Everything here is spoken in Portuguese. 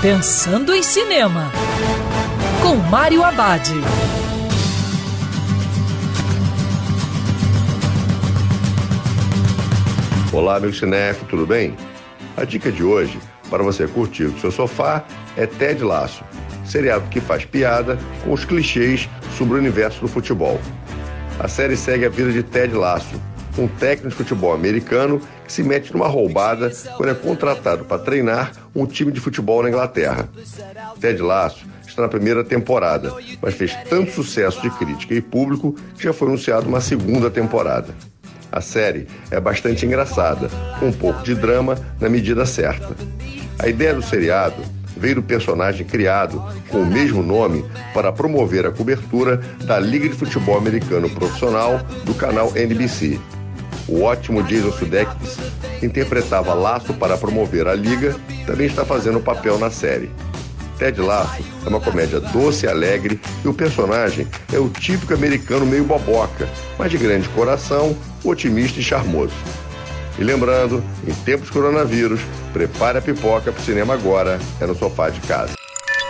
Pensando em Cinema, com Mário Abad. Olá, meu cinef, tudo bem? A dica de hoje, para você curtir o seu sofá, é Ted Laço, seriado que faz piada com os clichês sobre o universo do futebol. A série segue a vida de Ted Laço, um técnico de futebol americano que se mete numa roubada quando é contratado para treinar um time de futebol na Inglaterra. Ted Lasso está na primeira temporada, mas fez tanto sucesso de crítica e público que já foi anunciado uma segunda temporada. A série é bastante engraçada, com um pouco de drama na medida certa. A ideia do seriado veio do personagem criado com o mesmo nome para promover a cobertura da Liga de Futebol Americano Profissional do canal NBC. O ótimo Jason Sudeikis, que interpretava Laço para promover a liga, também está fazendo papel na série. Ted Laço é uma comédia doce e alegre e o personagem é o típico americano meio boboca, mas de grande coração, otimista e charmoso. E lembrando, em tempos coronavírus, prepare a pipoca para o cinema agora, é no sofá de casa.